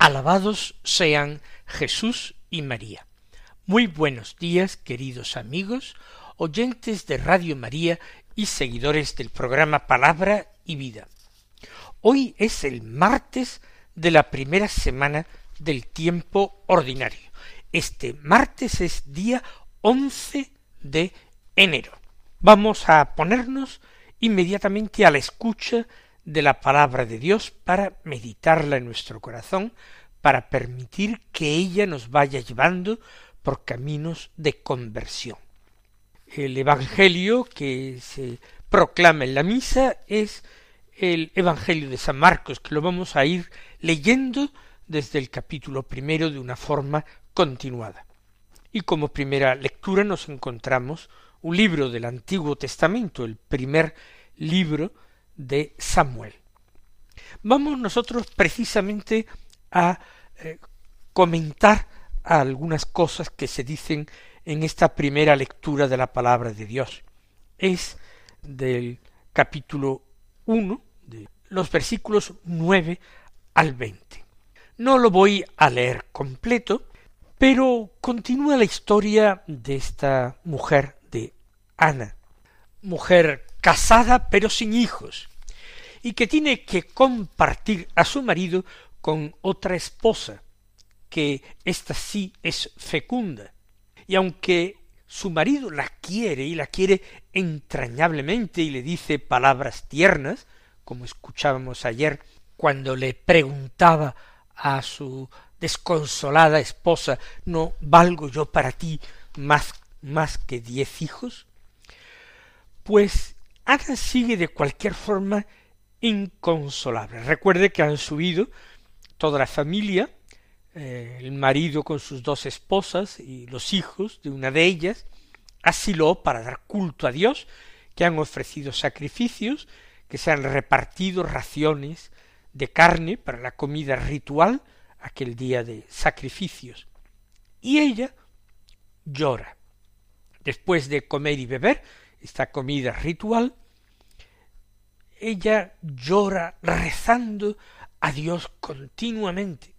Alabados sean Jesús y María. Muy buenos días, queridos amigos, oyentes de Radio María y seguidores del programa Palabra y Vida. Hoy es el martes de la primera semana del tiempo ordinario. Este martes es día once de enero. Vamos a ponernos inmediatamente a la escucha de la palabra de Dios para meditarla en nuestro corazón, para permitir que ella nos vaya llevando por caminos de conversión. El Evangelio que se proclama en la misa es el Evangelio de San Marcos, que lo vamos a ir leyendo desde el capítulo primero de una forma continuada. Y como primera lectura nos encontramos un libro del Antiguo Testamento, el primer libro de Samuel. Vamos nosotros precisamente a eh, comentar algunas cosas que se dicen en esta primera lectura de la palabra de Dios. Es del capítulo 1, de los versículos 9 al 20. No lo voy a leer completo, pero continúa la historia de esta mujer de Ana, mujer casada pero sin hijos, y que tiene que compartir a su marido con otra esposa, que ésta sí es fecunda, y aunque su marido la quiere y la quiere entrañablemente y le dice palabras tiernas, como escuchábamos ayer cuando le preguntaba a su desconsolada esposa ¿No valgo yo para ti más, más que diez hijos? Pues Ana sigue de cualquier forma inconsolable. Recuerde que han subido toda la familia, eh, el marido con sus dos esposas y los hijos de una de ellas, a para dar culto a Dios, que han ofrecido sacrificios, que se han repartido raciones de carne para la comida ritual, aquel día de sacrificios. Y ella llora. Después de comer y beber esta comida ritual, ella llora rezando a Dios continuamente,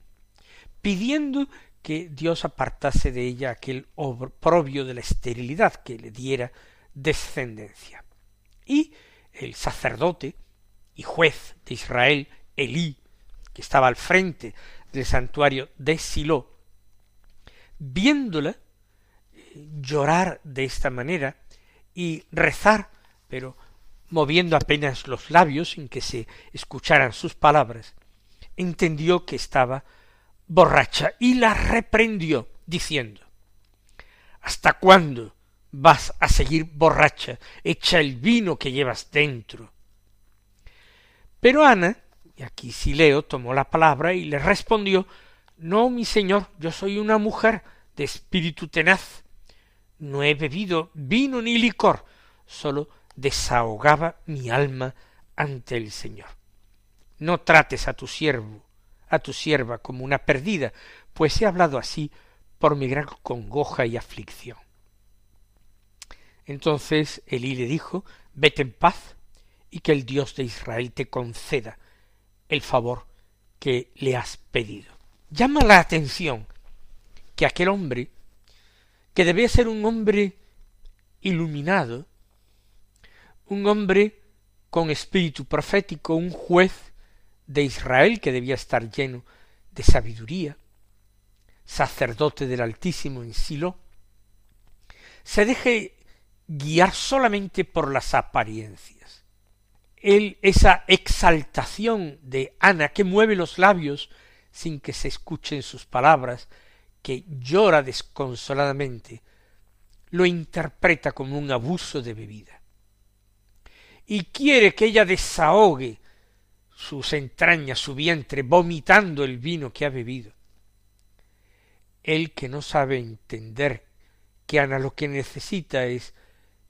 pidiendo que Dios apartase de ella aquel oprobio de la esterilidad, que le diera descendencia. Y el sacerdote y juez de Israel, Elí, que estaba al frente del santuario de Silo, viéndola eh, llorar de esta manera y rezar, pero moviendo apenas los labios sin que se escucharan sus palabras, entendió que estaba borracha y la reprendió, diciendo ¿Hasta cuándo vas a seguir borracha? Echa el vino que llevas dentro. Pero Ana, y aquí Sileo tomó la palabra y le respondió No, mi señor, yo soy una mujer de espíritu tenaz. No he bebido vino ni licor, sólo desahogaba mi alma ante el Señor. No trates a tu siervo, a tu sierva como una perdida, pues he hablado así por mi gran congoja y aflicción. Entonces Elí le dijo, vete en paz, y que el Dios de Israel te conceda el favor que le has pedido. Llama la atención que aquel hombre, que debía ser un hombre iluminado, un hombre con espíritu profético, un juez de Israel que debía estar lleno de sabiduría, sacerdote del Altísimo en Silo, se deje guiar solamente por las apariencias. Él, esa exaltación de Ana que mueve los labios sin que se escuchen sus palabras, que llora desconsoladamente, lo interpreta como un abuso de bebida y quiere que ella desahogue sus entrañas, su vientre, vomitando el vino que ha bebido. Él que no sabe entender que Ana lo que necesita es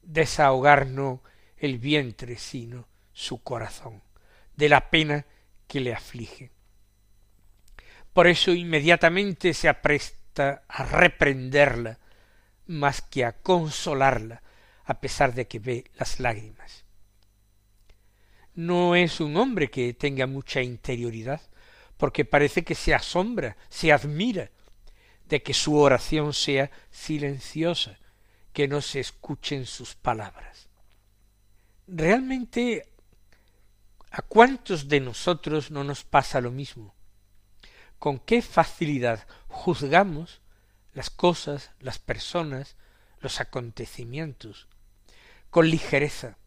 desahogar no el vientre, sino su corazón, de la pena que le aflige. Por eso inmediatamente se apresta a reprenderla más que a consolarla, a pesar de que ve las lágrimas. No es un hombre que tenga mucha interioridad, porque parece que se asombra, se admira de que su oración sea silenciosa, que no se escuchen sus palabras. Realmente, ¿a cuántos de nosotros no nos pasa lo mismo? ¿Con qué facilidad juzgamos las cosas, las personas, los acontecimientos? Con ligereza,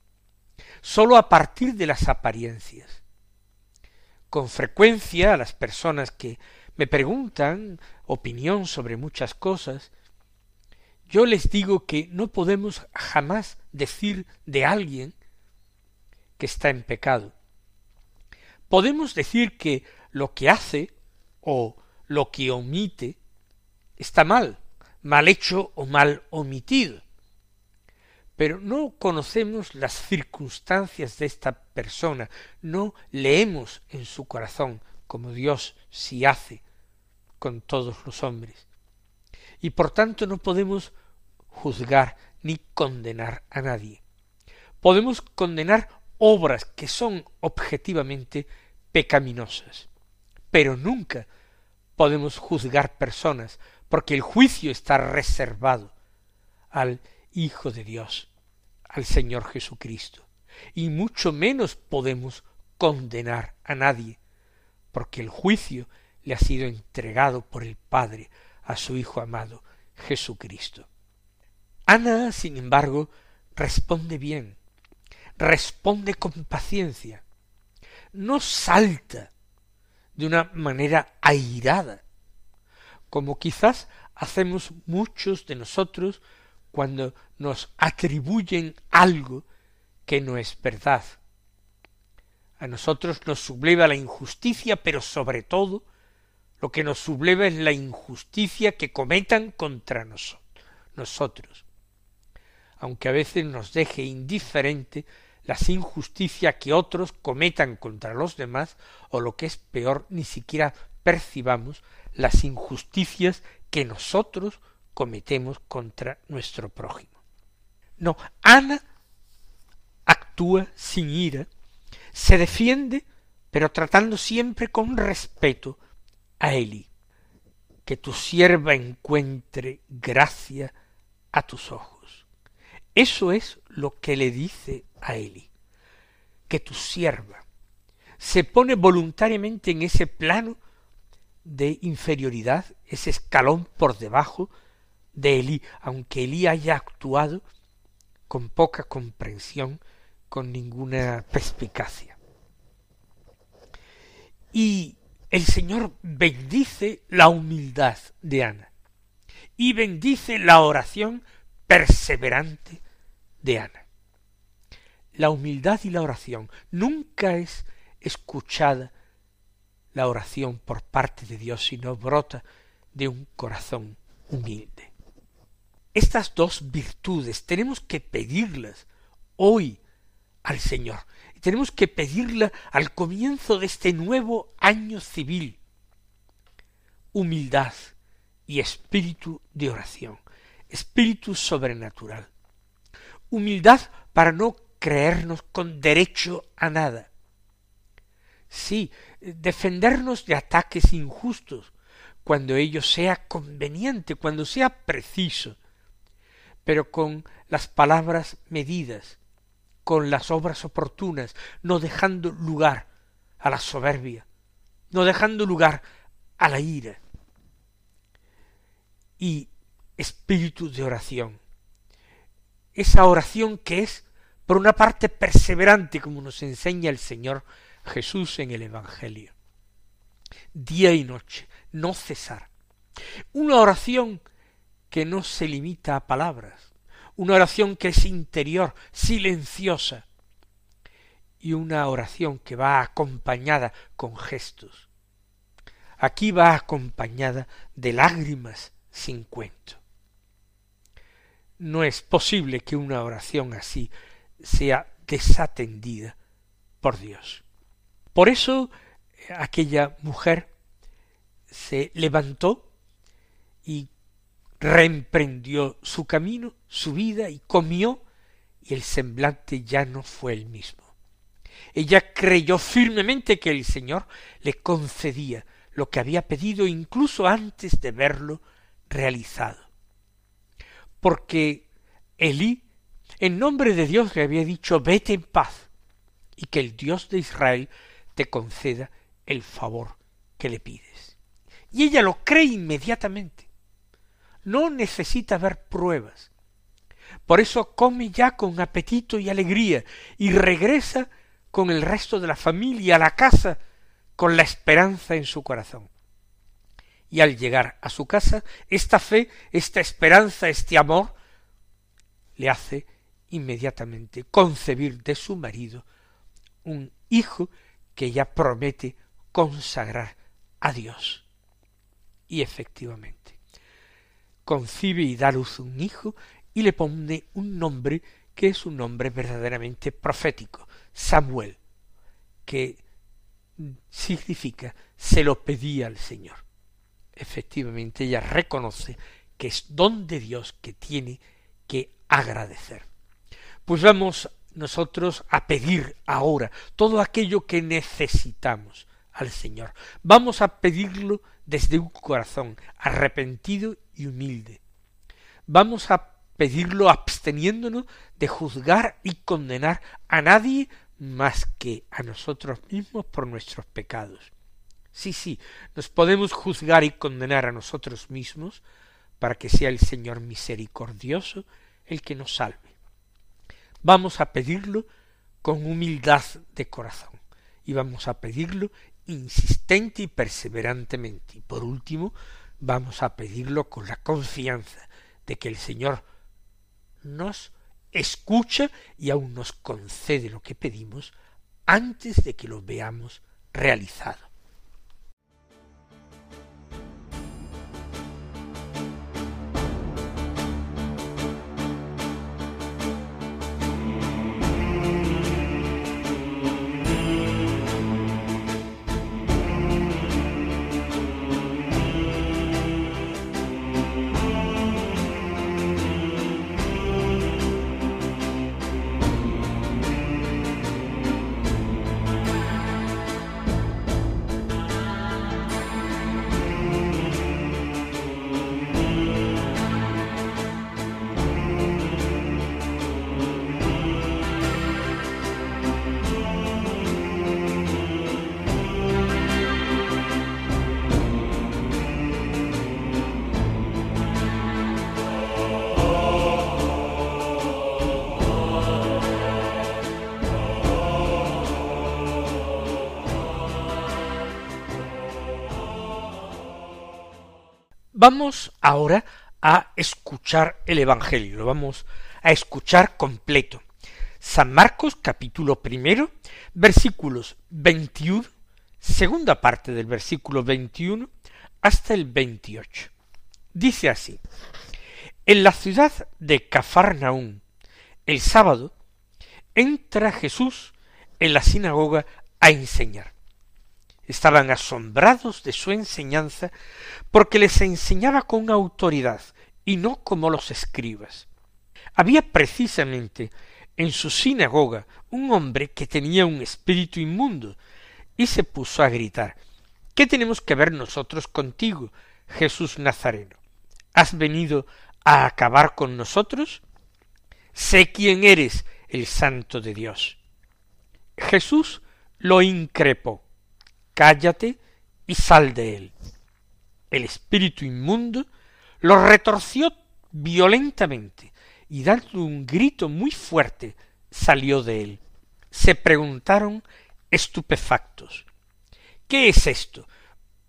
sólo a partir de las apariencias. Con frecuencia a las personas que me preguntan opinión sobre muchas cosas, yo les digo que no podemos jamás decir de alguien que está en pecado. Podemos decir que lo que hace o lo que omite está mal, mal hecho o mal omitido. Pero no conocemos las circunstancias de esta persona, no leemos en su corazón como Dios sí hace con todos los hombres. Y por tanto no podemos juzgar ni condenar a nadie. Podemos condenar obras que son objetivamente pecaminosas, pero nunca podemos juzgar personas, porque el juicio está reservado al Hijo de Dios, al Señor Jesucristo, y mucho menos podemos condenar a nadie, porque el juicio le ha sido entregado por el Padre a su Hijo amado, Jesucristo. Ana, sin embargo, responde bien, responde con paciencia, no salta de una manera airada, como quizás hacemos muchos de nosotros cuando nos atribuyen algo que no es verdad. A nosotros nos subleva la injusticia, pero sobre todo lo que nos subleva es la injusticia que cometan contra nosotros, aunque a veces nos deje indiferente las injusticias que otros cometan contra los demás, o lo que es peor, ni siquiera percibamos las injusticias que nosotros cometemos contra nuestro prójimo. No, Ana actúa sin ira, se defiende, pero tratando siempre con respeto a Eli, que tu sierva encuentre gracia a tus ojos. Eso es lo que le dice a Eli, que tu sierva se pone voluntariamente en ese plano de inferioridad, ese escalón por debajo de Elí, aunque Elí haya actuado con poca comprensión, con ninguna perspicacia. Y el Señor bendice la humildad de Ana y bendice la oración perseverante de Ana. La humildad y la oración nunca es escuchada la oración por parte de Dios, sino brota de un corazón humilde. Estas dos virtudes tenemos que pedirlas hoy al Señor tenemos que pedirla al comienzo de este nuevo año civil. Humildad y espíritu de oración, espíritu sobrenatural. Humildad para no creernos con derecho a nada. Sí, defendernos de ataques injustos, cuando ello sea conveniente, cuando sea preciso, pero con las palabras medidas, con las obras oportunas, no dejando lugar a la soberbia, no dejando lugar a la ira. Y espíritu de oración. Esa oración que es, por una parte, perseverante, como nos enseña el Señor Jesús en el Evangelio. Día y noche, no cesar. Una oración que no se limita a palabras, una oración que es interior, silenciosa, y una oración que va acompañada con gestos. Aquí va acompañada de lágrimas sin cuento. No es posible que una oración así sea desatendida por Dios. Por eso aquella mujer se levantó y reemprendió su camino, su vida, y comió, y el semblante ya no fue el mismo. Ella creyó firmemente que el Señor le concedía lo que había pedido incluso antes de verlo realizado. Porque Elí, en nombre de Dios, le había dicho vete en paz, y que el Dios de Israel te conceda el favor que le pides. Y ella lo cree inmediatamente. No necesita ver pruebas. Por eso come ya con apetito y alegría y regresa con el resto de la familia a la casa con la esperanza en su corazón. Y al llegar a su casa, esta fe, esta esperanza, este amor, le hace inmediatamente concebir de su marido un hijo que ella promete consagrar a Dios. Y efectivamente, concibe y da luz un hijo y le pone un nombre que es un nombre verdaderamente profético, Samuel, que significa se lo pedía al Señor. Efectivamente, ella reconoce que es don de Dios que tiene que agradecer. Pues vamos nosotros a pedir ahora todo aquello que necesitamos al Señor. Vamos a pedirlo desde un corazón arrepentido y humilde. Vamos a pedirlo absteniéndonos de juzgar y condenar a nadie más que a nosotros mismos por nuestros pecados. Sí, sí, nos podemos juzgar y condenar a nosotros mismos para que sea el Señor misericordioso el que nos salve. Vamos a pedirlo con humildad de corazón y vamos a pedirlo insistente y perseverantemente. Y por último, vamos a pedirlo con la confianza de que el Señor nos escucha y aún nos concede lo que pedimos antes de que lo veamos realizado. Vamos ahora a escuchar el Evangelio, lo vamos a escuchar completo. San Marcos capítulo primero, versículos 21, segunda parte del versículo 21 hasta el 28. Dice así, en la ciudad de Cafarnaún, el sábado, entra Jesús en la sinagoga a enseñar estaban asombrados de su enseñanza porque les enseñaba con autoridad y no como los escribas. Había precisamente en su sinagoga un hombre que tenía un espíritu inmundo y se puso a gritar ¿Qué tenemos que ver nosotros contigo, Jesús Nazareno? ¿Has venido a acabar con nosotros? Sé quién eres, el santo de Dios. Jesús lo increpó cállate y sal de él. El espíritu inmundo lo retorció violentamente y dando un grito muy fuerte salió de él. Se preguntaron estupefactos ¿Qué es esto?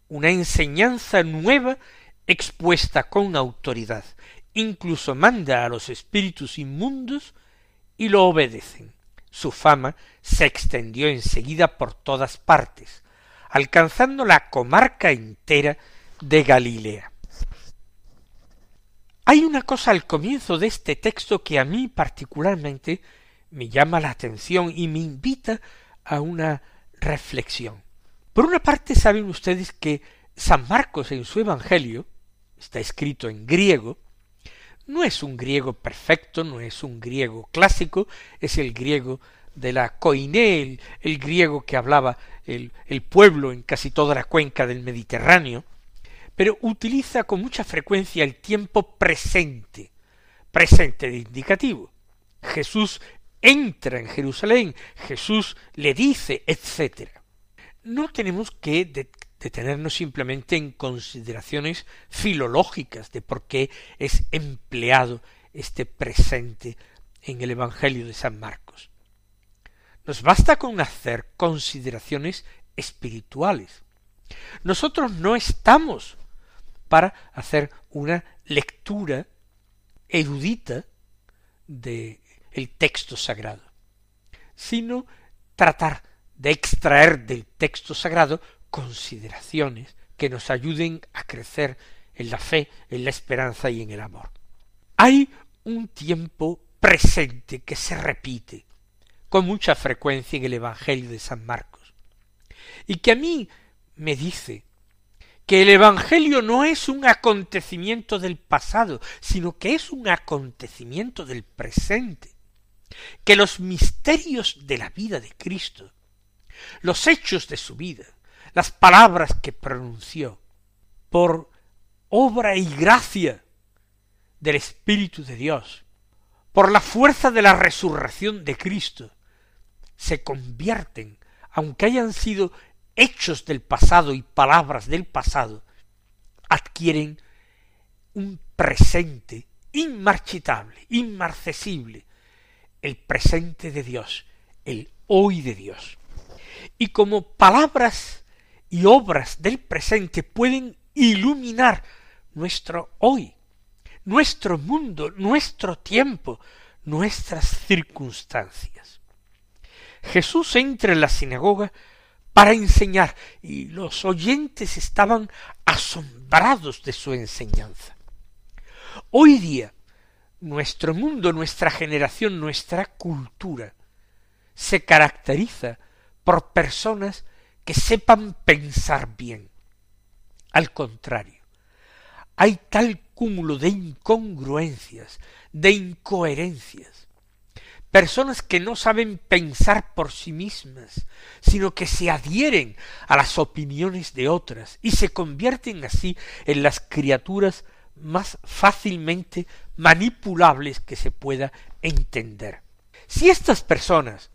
Una enseñanza nueva expuesta con autoridad. Incluso manda a los espíritus inmundos y lo obedecen. su fama se extendió enseguida por todas partes, alcanzando la comarca entera de Galilea. Hay una cosa al comienzo de este texto que a mí particularmente me llama la atención y me invita a una reflexión. Por una parte saben ustedes que San Marcos en su Evangelio, está escrito en griego, no es un griego perfecto, no es un griego clásico, es el griego de la coiné, el, griego que hablaba el, el pueblo en casi toda la cuenca del Mediterráneo, pero utiliza con mucha frecuencia el tiempo presente, presente de indicativo. Jesús entra en Jerusalén, Jesús le dice, etc. No tenemos que detenernos simplemente en consideraciones filológicas de por qué es empleado este presente en el Evangelio de San Marcos. Nos basta con hacer consideraciones espirituales. Nosotros no estamos para hacer una lectura erudita de el texto sagrado, sino tratar de extraer del texto sagrado consideraciones que nos ayuden a crecer en la fe, en la esperanza y en el amor. Hay un tiempo presente que se repite con mucha frecuencia en el Evangelio de San Marcos, y que a mí me dice que el Evangelio no es un acontecimiento del pasado, sino que es un acontecimiento del presente, que los misterios de la vida de Cristo, los hechos de su vida, las palabras que pronunció, por obra y gracia del Espíritu de Dios, por la fuerza de la resurrección de Cristo, se convierten, aunque hayan sido hechos del pasado y palabras del pasado adquieren un presente inmarchitable, inmarcesible, el presente de Dios, el hoy de Dios. Y como palabras y obras del presente pueden iluminar nuestro hoy, nuestro mundo, nuestro tiempo, nuestras circunstancias. Jesús entra en la sinagoga para enseñar, y los oyentes estaban asombrados de su enseñanza. Hoy día, nuestro mundo, nuestra generación, nuestra cultura, se caracteriza por personas que sepan pensar bien. Al contrario, hay tal cúmulo de incongruencias, de incoherencias, personas que no saben pensar por sí mismas, sino que se adhieren a las opiniones de otras y se convierten así en las criaturas más fácilmente manipulables que se pueda entender. Si estas personas,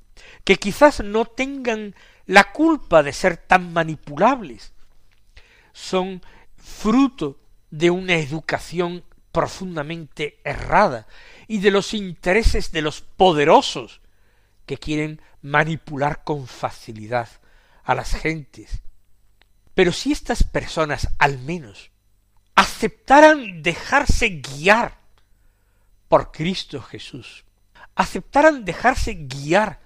que quizás no tengan la culpa de ser tan manipulables, son fruto de una educación profundamente errada y de los intereses de los poderosos que quieren manipular con facilidad a las gentes. Pero si estas personas al menos aceptaran dejarse guiar por Cristo Jesús, aceptaran dejarse guiar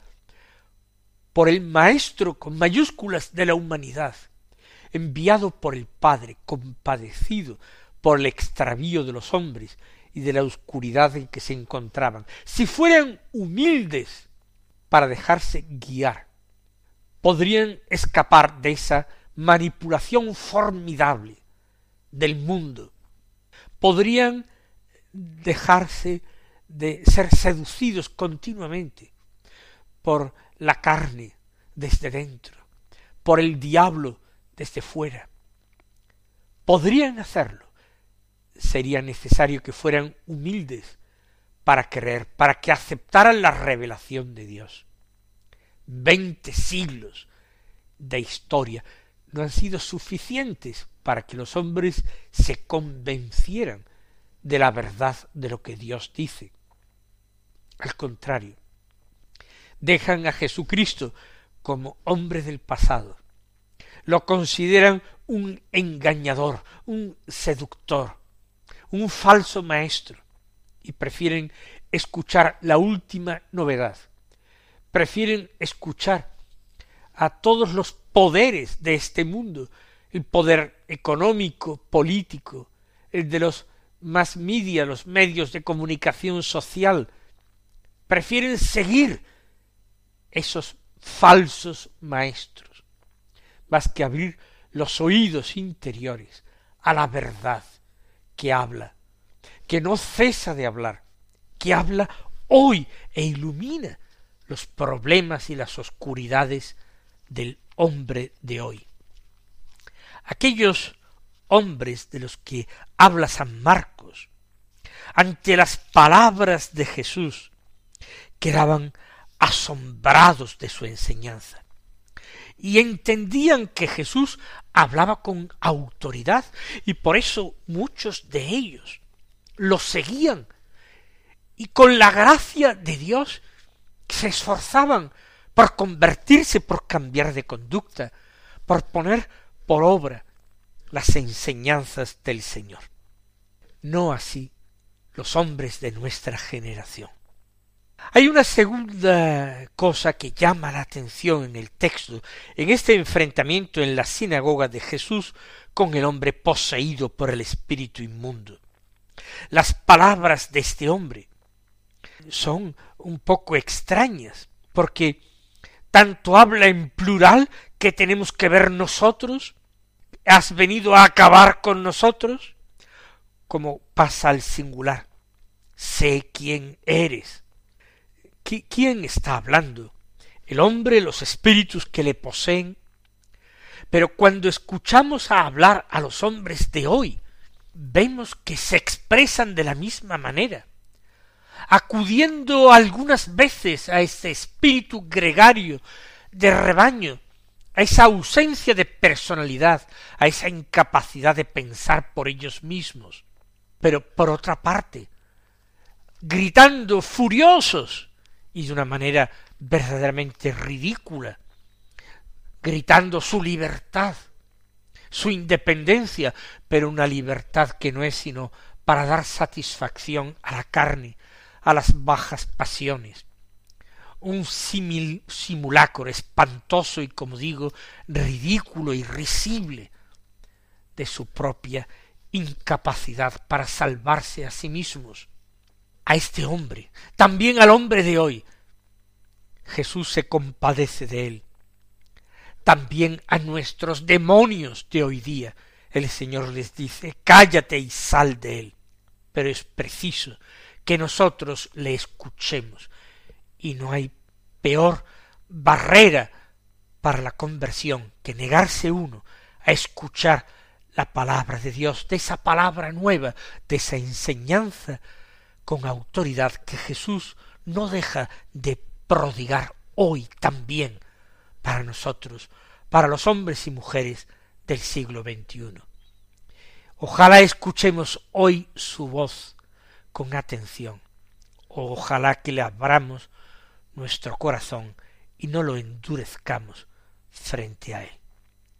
por el Maestro con mayúsculas de la humanidad, enviado por el Padre, compadecido por el extravío de los hombres y de la oscuridad en que se encontraban, si fueran humildes para dejarse guiar, podrían escapar de esa manipulación formidable del mundo, podrían dejarse de ser seducidos continuamente por la carne desde dentro, por el diablo desde fuera. Podrían hacerlo sería necesario que fueran humildes para creer, para que aceptaran la revelación de Dios. Veinte siglos de historia no han sido suficientes para que los hombres se convencieran de la verdad de lo que Dios dice. Al contrario, dejan a Jesucristo como hombre del pasado, lo consideran un engañador, un seductor, un falso maestro y prefieren escuchar la última novedad, prefieren escuchar a todos los poderes de este mundo, el poder económico, político, el de los más media, los medios de comunicación social, prefieren seguir esos falsos maestros, más que abrir los oídos interiores a la verdad que habla, que no cesa de hablar, que habla hoy e ilumina los problemas y las oscuridades del hombre de hoy. Aquellos hombres de los que habla San Marcos, ante las palabras de Jesús, quedaban asombrados de su enseñanza y entendían que Jesús hablaba con autoridad y por eso muchos de ellos lo seguían y con la gracia de Dios se esforzaban por convertirse, por cambiar de conducta, por poner por obra las enseñanzas del Señor. No así los hombres de nuestra generación. Hay una segunda cosa que llama la atención en el texto, en este enfrentamiento en la sinagoga de Jesús con el hombre poseído por el espíritu inmundo. Las palabras de este hombre son un poco extrañas, porque tanto habla en plural que tenemos que ver nosotros, has venido a acabar con nosotros, como pasa al singular, sé quién eres. ¿Quién está hablando? El hombre, los espíritus que le poseen. Pero cuando escuchamos a hablar a los hombres de hoy, vemos que se expresan de la misma manera acudiendo algunas veces a ese espíritu gregario de rebaño, a esa ausencia de personalidad, a esa incapacidad de pensar por ellos mismos. Pero por otra parte, gritando furiosos y de una manera verdaderamente ridícula, gritando su libertad, su independencia, pero una libertad que no es sino para dar satisfacción a la carne, a las bajas pasiones. Un simulacro espantoso y, como digo, ridículo y risible de su propia incapacidad para salvarse a sí mismos. A este hombre, también al hombre de hoy, Jesús se compadece de él. También a nuestros demonios de hoy día, el Señor les dice, cállate y sal de él. Pero es preciso que nosotros le escuchemos. Y no hay peor barrera para la conversión que negarse uno a escuchar la palabra de Dios, de esa palabra nueva, de esa enseñanza con autoridad que Jesús no deja de prodigar hoy también para nosotros, para los hombres y mujeres del siglo XXI. Ojalá escuchemos hoy su voz con atención. Ojalá que le abramos nuestro corazón y no lo endurezcamos frente a Él.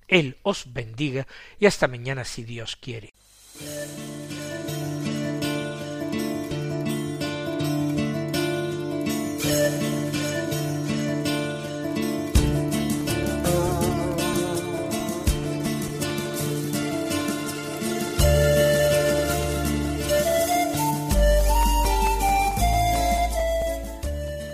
Él os bendiga y hasta mañana si Dios quiere.